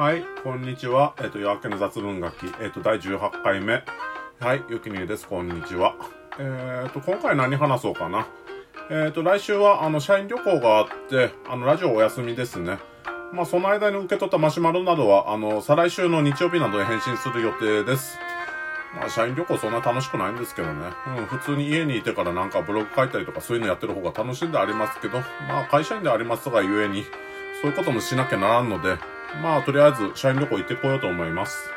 はい、こんにちは。えっ、と、夜明けの雑文学期、えっ、と、第18回目。はい、ゆきにえです。こんにちは。えっ、と、今回何話そうかな。えっ、と、来週は、あの、社員旅行があって、あの、ラジオお休みですね。まあ、その間に受け取ったマシュマロなどは、あの、再来週の日曜日などに返信する予定です。まあ、社員旅行そんな楽しくないんですけどね。うん、普通に家にいてからなんかブログ書いたりとかそういうのやってる方が楽しいんでありますけど、まあ、会社員でありますがゆえに、そういうこともしなきゃならんので、まあ、とりあえず社員旅行行ってこようと思います。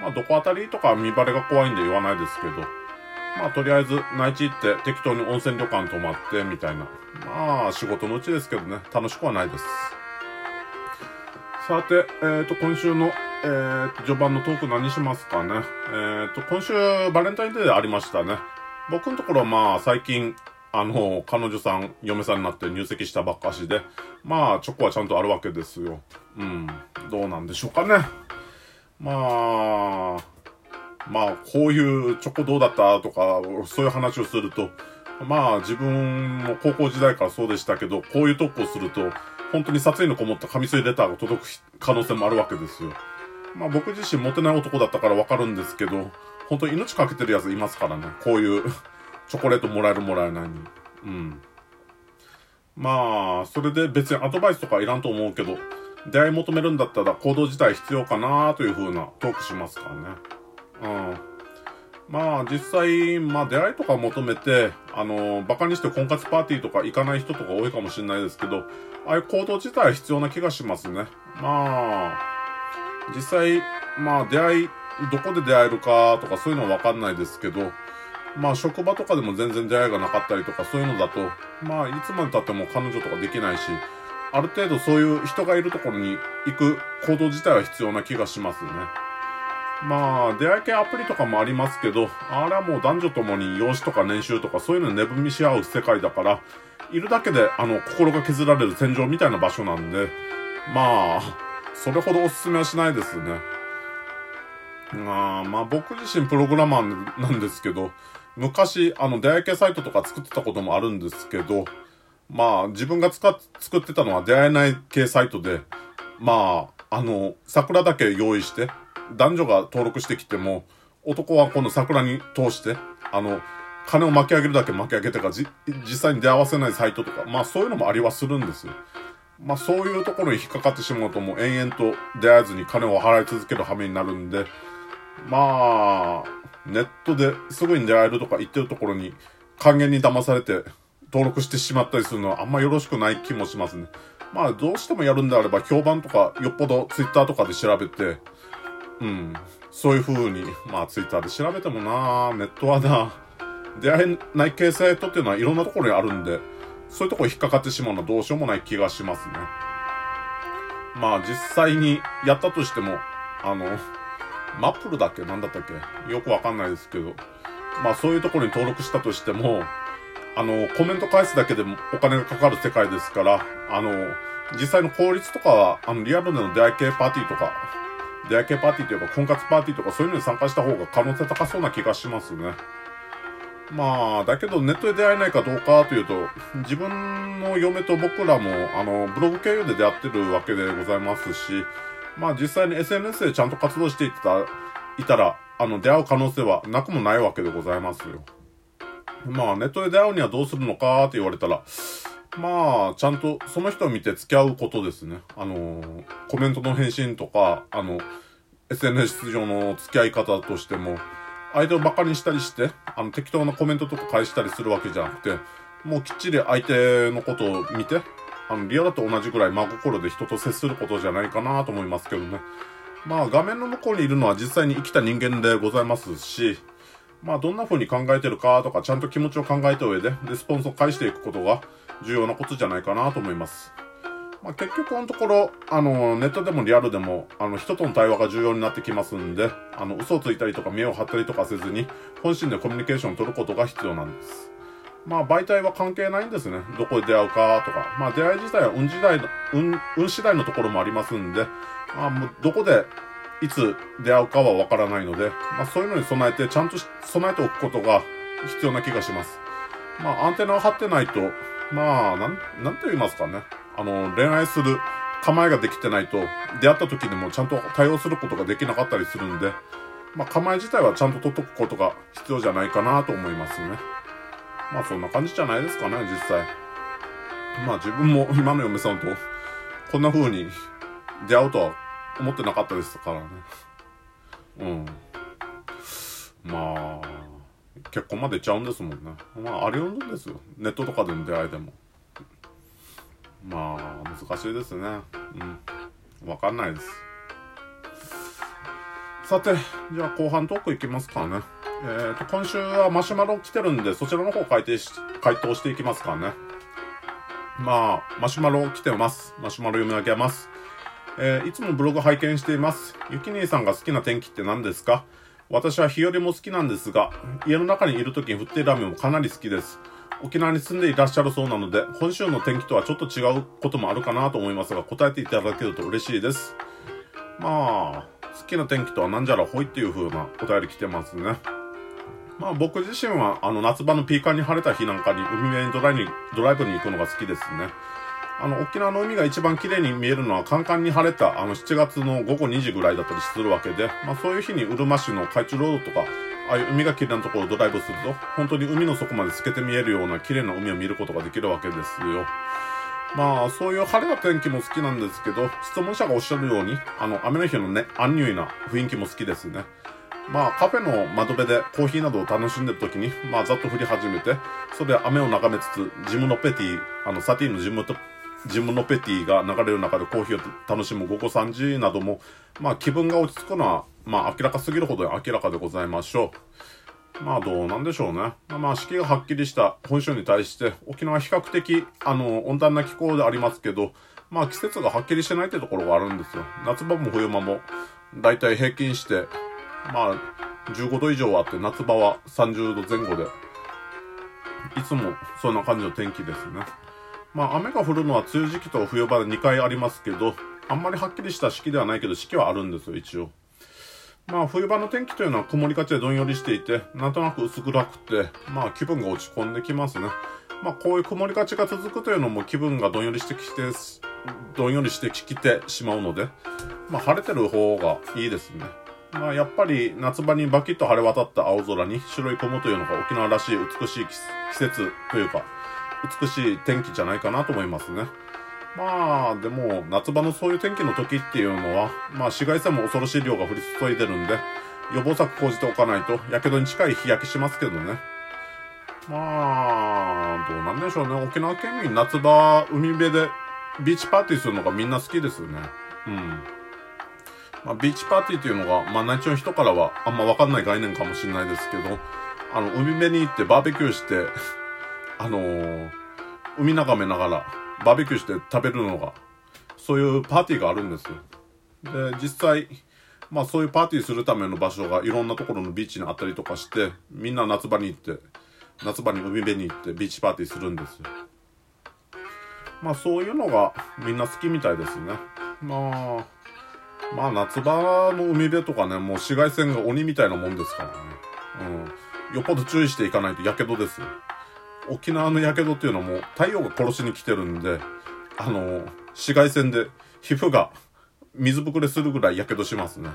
まあ、どこあたりとか見バレが怖いんで言わないですけど、まあ、とりあえず内地行って適当に温泉旅館泊まってみたいな。まあ、仕事のうちですけどね、楽しくはないです。さて、えっ、と、今週の、えー、序盤のトーク何しますかね。えっ、と、今週、バレンタインデーでありましたね。僕のところはまあ、最近、あの、彼女さん、嫁さんになって入籍したばっかしで、まあ、チョコはちゃんとあるわけですよ。うん。どうなんでしょうかね。まあ、まあ、こういうチョコどうだったとか、そういう話をすると、まあ、自分も高校時代からそうでしたけど、こういうトークをすると、本当に殺意のこもった紙製レターが届く可能性もあるわけですよ。まあ僕自身モテない男だったからわかるんですけど、本当に命かけてるやついますからね。こういうチョコレートもらえるもらえないに。うん。まあ、それで別にアドバイスとかいらんと思うけど、出会い求めるんだったら行動自体必要かなという風なトークしますからね。うん。まあ実際、まあ出会いとか求めて、あの、バカにして婚活パーティーとか行かない人とか多いかもしれないですけど、ああいう行動自体必要な気がしますね。まあ、実際、まあ出会い、どこで出会えるかとかそういうのはわかんないですけど、まあ職場とかでも全然出会いがなかったりとかそういうのだと、まあいつまで経っても彼女とかできないし、ある程度そういう人がいるところに行く行動自体は必要な気がしますね。まあ、出会い系アプリとかもありますけど、あれはもう男女ともに容姿とか年収とかそういうの値踏みし合う世界だから、いるだけで、あの、心が削られる戦場みたいな場所なんで、まあ、それほどおすすめはしないですね。あまあ、僕自身プログラマーなんですけど、昔、あの、出会い系サイトとか作ってたこともあるんですけど、まあ、自分が使っ、作ってたのは出会えない系サイトで、まあ、あの、桜だけ用意して、男女が登録してきても、男はこの桜に通して、あの、金を巻き上げるだけ巻き上げてか、じ、実際に出会わせないサイトとか、まあそういうのもありはするんですよ。まあそういうところに引っかかってしまうともう延々と出会えずに金を払い続ける羽目になるんで、まあ、ネットですぐに出会えるとか言ってるところに還元に騙されて登録してしまったりするのはあんまよろしくない気もしますね。まあどうしてもやるんであれば評判とかよっぽどツイッターとかで調べて、うん。そういう風に、まあツイッターで調べてもなネットはな出会えない系サイトっていうのはいろんなところにあるんで、そういうところ引っかかってしまうのはどうしようもない気がしますね。まあ実際にやったとしても、あの、マップルだっけ？なんだったっけ？よくわかんないですけど、まあそういうところに登録したとしても、あの、コメント返すだけでもお金がかかる世界ですから、あの、実際の効率とかは、あの、リアルでの出会い系パーティーとか、出会い系パーティーというか婚活パーティーとかそういうのに参加した方が可能性高そうな気がしますね。まあ、だけどネットで出会えないかどうかというと、自分の嫁と僕らも、あの、ブログ経由で出会ってるわけでございますし、まあ実際に SNS でちゃんと活動していた、いたら、あの、出会う可能性はなくもないわけでございますよ。まあネットで出会うにはどうするのかって言われたら、まあ、ちゃんとその人を見て付き合うことですね。あの、コメントの返信とか、あの、SNS 上の付き合い方としても、相手を馬鹿にしたりして、あの、適当なコメントとか返したりするわけじゃなくて、もうきっちり相手のことを見て、あの、リアルと同じぐらい真心で人と接することじゃないかなと思いますけどね。まあ、画面の向こうにいるのは実際に生きた人間でございますし、まあ、どんな風に考えてるかとか、ちゃんと気持ちを考えた上で、レスポンスを返していくことが重要なことじゃないかなと思います。まあ、結局のところ、あの、ネットでもリアルでも、あの、人との対話が重要になってきますんで、あの、嘘をついたりとか目を張ったりとかせずに、本心でコミュニケーションを取ることが必要なんです。まあ、媒体は関係ないんですね。どこで出会うかとか。まあ、出会い自体は運次第の、運、運次第のところもありますんで、まあ、もうどこで、いつ出会うかはわからないので、まあ、そういうのに備えて、ちゃんと備えておくことが必要な気がします。まあ、アンテナを張ってないと、まあ、なん、なんと言いますかね。あの、恋愛する構えができてないと、出会った時にもちゃんと対応することができなかったりするんで、まあ、構え自体はちゃんと取っとくことが必要じゃないかなと思いますね。まあ、そんな感じじゃないですかね、実際。まあ、自分も今の嫁さんと、こんな風に出会うとは思ってなかったですからね。うん。まあ、結婚までいっちゃうんですもんね。まあ、あり得るんですよ。ネットとかでの出会いでも。まあ、難しいですね。うん。わかんないです。さて、じゃあ後半トークいきますかね。え、ー、と、今週はマシュマロ来てるんで、そちらの方回答し、回答していきますからね。まあ、マシュマロ来てます。マシュマロ読み上げます。えー、いつもブログ拝見しています。ゆき兄さんが好きな天気って何ですか？私は日和も好きなんですが、家の中にいる時に降っている雨もかなり好きです。沖縄に住んでいらっしゃるそうなので、本州の天気とはちょっと違うこともあるかなと思いますが、答えていただけると嬉しいです。まあ、好きな天気とは何じゃらほいっていう風なお便り来てますね。まあ僕自身はあの夏場のピーカーに晴れた日なんかに海辺にドライにドライブに行くのが好きですね。あの沖縄の海が一番綺麗に見えるのはカンカンに晴れたあの7月の午後2時ぐらいだったりするわけで、まあそういう日にうるま市の海中ロードとか、ああいう海が綺麗なところをドライブすると、本当に海の底まで透けて見えるような綺麗な海を見ることができるわけですよ。まあ、そういう晴れた天気も好きなんですけど、質問者がおっしゃるように、あの、雨の日のね、アンニュイな雰囲気も好きですね。まあ、カフェの窓辺でコーヒーなどを楽しんでる時に、まあ、ざっと降り始めて、それで雨を眺めつつ、ジムのペティ、あの、サティのジムと、ジムのペティが流れる中でコーヒーを楽しむ午後3時なども、まあ、気分が落ち着くのは、まあ、明らかすぎるほど明らかでございましょう。まあ、どうなんでしょうね。まあ、四季がはっきりした本州に対して、沖縄は比較的、あの、温暖な気候でありますけど、まあ、季節がはっきりしてないってところがあるんですよ。夏場も冬場も、だいたい平均して、まあ、15度以上あって、夏場は30度前後で、いつもそんな感じの天気ですね。まあ、雨が降るのは梅雨時期と冬場で2回ありますけど、あんまりはっきりした四季ではないけど、四季はあるんですよ、一応。まあ、冬場の天気というのは曇りがちでどんよりしていて、なんとなく薄暗くて、まあ、気分が落ち込んできますね。まあ、こういう曇りがちが続くというのも気分がどんよりしてきて、どんよりしてきてしまうので、まあ、晴れてる方がいいですね。まあ、やっぱり夏場にバキッと晴れ渡った青空に白い雲というのが沖縄らしい美しい季節というか、美しい天気じゃないかなと思いますね。まあ、でも、夏場のそういう天気の時っていうのは、まあ、紫外線も恐ろしい量が降り注いでるんで、予防策講じておかないと、火傷に近い日焼けしますけどね。まあ、どうなんでしょうね。沖縄県民夏場、海辺でビーチパーティーするのがみんな好きですよね。うん。まあ、ビーチパーティーっていうのが、まあ、内地の人からはあんまわかんない概念かもしれないですけど、あの、海辺に行ってバーベキューして、あのー、海眺めながら、バーベキューして食べるのが、そういうパーティーがあるんですよ。で、実際、まあそういうパーティーするための場所がいろんなところのビーチにあったりとかして、みんな夏場に行って、夏場に海辺に行ってビーチパーティーするんですよ。まあそういうのがみんな好きみたいですね。まあ、まあ夏場の海辺とかね、もう紫外線が鬼みたいなもんですからね。うん。よっぽど注意していかないと火傷ですよ。沖縄の火傷っていうのも太陽が殺しに来てるんで、あの、紫外線で皮膚が水ぶくれするぐらい火傷しますね。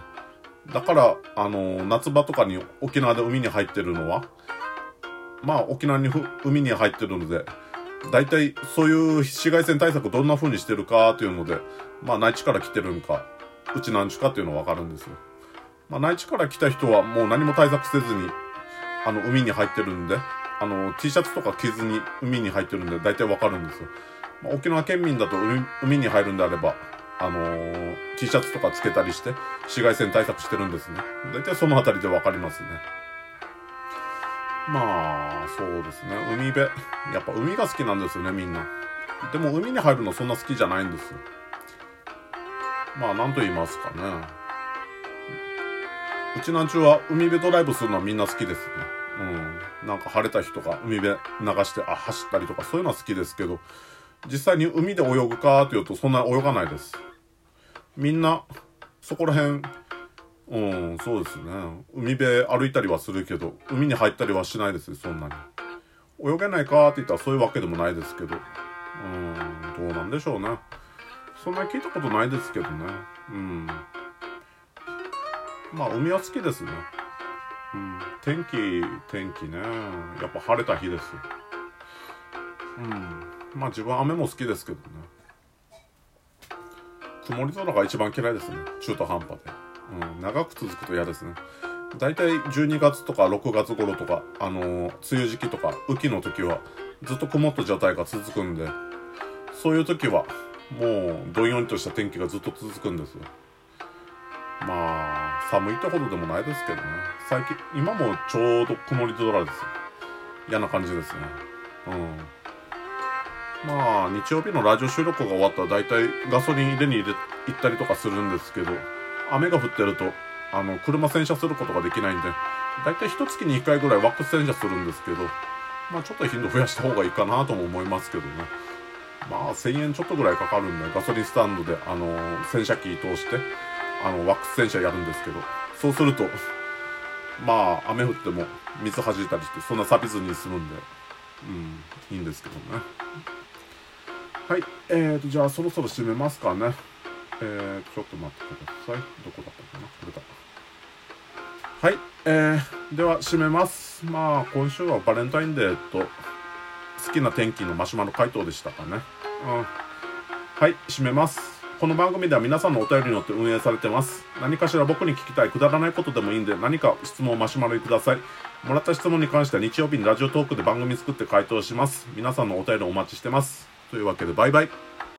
だから、あの、夏場とかに沖縄で海に入ってるのは、まあ沖縄に海に入ってるので、大体そういう紫外線対策どんな風にしてるかっていうので、まあ内地から来てるんか、うちなんちかっていうのわかるんですよ。まあ内地から来た人はもう何も対策せずに、あの海に入ってるんで、あの T シャツとか着ずに海に入ってるんで大体わかるんですよ。まあ、沖縄県民だと海に入るんであれば、あのー、T シャツとかつけたりして、紫外線対策してるんですね。大体そのあたりでわかりますね。まあ、そうですね。海辺。やっぱ海が好きなんですよね、みんな。でも海に入るのそんな好きじゃないんですよ。まあ、なんと言いますかね。うちなんちゅうは海辺ドライブするのはみんな好きですね。うん。なんか晴れた日とか海辺流して、あ、走ったりとかそういうのは好きですけど、実際に海で泳ぐかというとそんな泳がないです。みんな、そこら辺、うん、そうですね。海辺歩いたりはするけど、海に入ったりはしないですよ、そんなに。泳げないかって言ったらそういうわけでもないですけど。うん、どうなんでしょうね。そんなに聞いたことないですけどね。うん。まあ、海は好きですね。うん。天気、天気ね。やっぱ晴れた日です。うん。まあ自分は雨も好きですけどね。曇り空が一番嫌いですね。中途半端で。うん。長く続くと嫌ですね。大体12月とか6月頃とか、あのー、梅雨時期とか、雨季の時は、ずっと曇った状態が続くんで、そういう時は、もう、どんよりとした天気がずっと続くんです。まあ、寒いってほどでもないですけどね。最近、今もちょうど曇り空ですよ。嫌な感じですね。うん。まあ、日曜日のラジオ収録が終わったら大体ガソリン入れに入れ行ったりとかするんですけど、雨が降ってると、あの、車洗車することができないんで、大体一月に1回ぐらいワックス洗車するんですけど、まあちょっと頻度増やした方がいいかなとも思いますけどね。まあ1000円ちょっとぐらいかかるんで、ガソリンスタンドで、あのー、洗車機通して、あの、ワックス洗車やるんですけど、そうすると、まあ雨降っても水弾いたりして、そんな錆びずに済むんで、うん、いいんですけどね。はい、えーと、じゃあそろそろ締めますかね。えー、ちょっと待ってください。どこだったかな？これだ。はい、えー、では締めます。まあ、今週はバレンタインデーと、好きな天気のマシュマロ回答でしたかね。うん。はい、締めます。この番組では皆さんのお便りによって運営されてます。何かしら僕に聞きたいくだらないことでもいいんで、何か質問をマシュマロください。もらった質問に関しては日曜日にラジオトークで番組作って回答します。皆さんのお便りお待ちしてます。というわけで、バイバイ。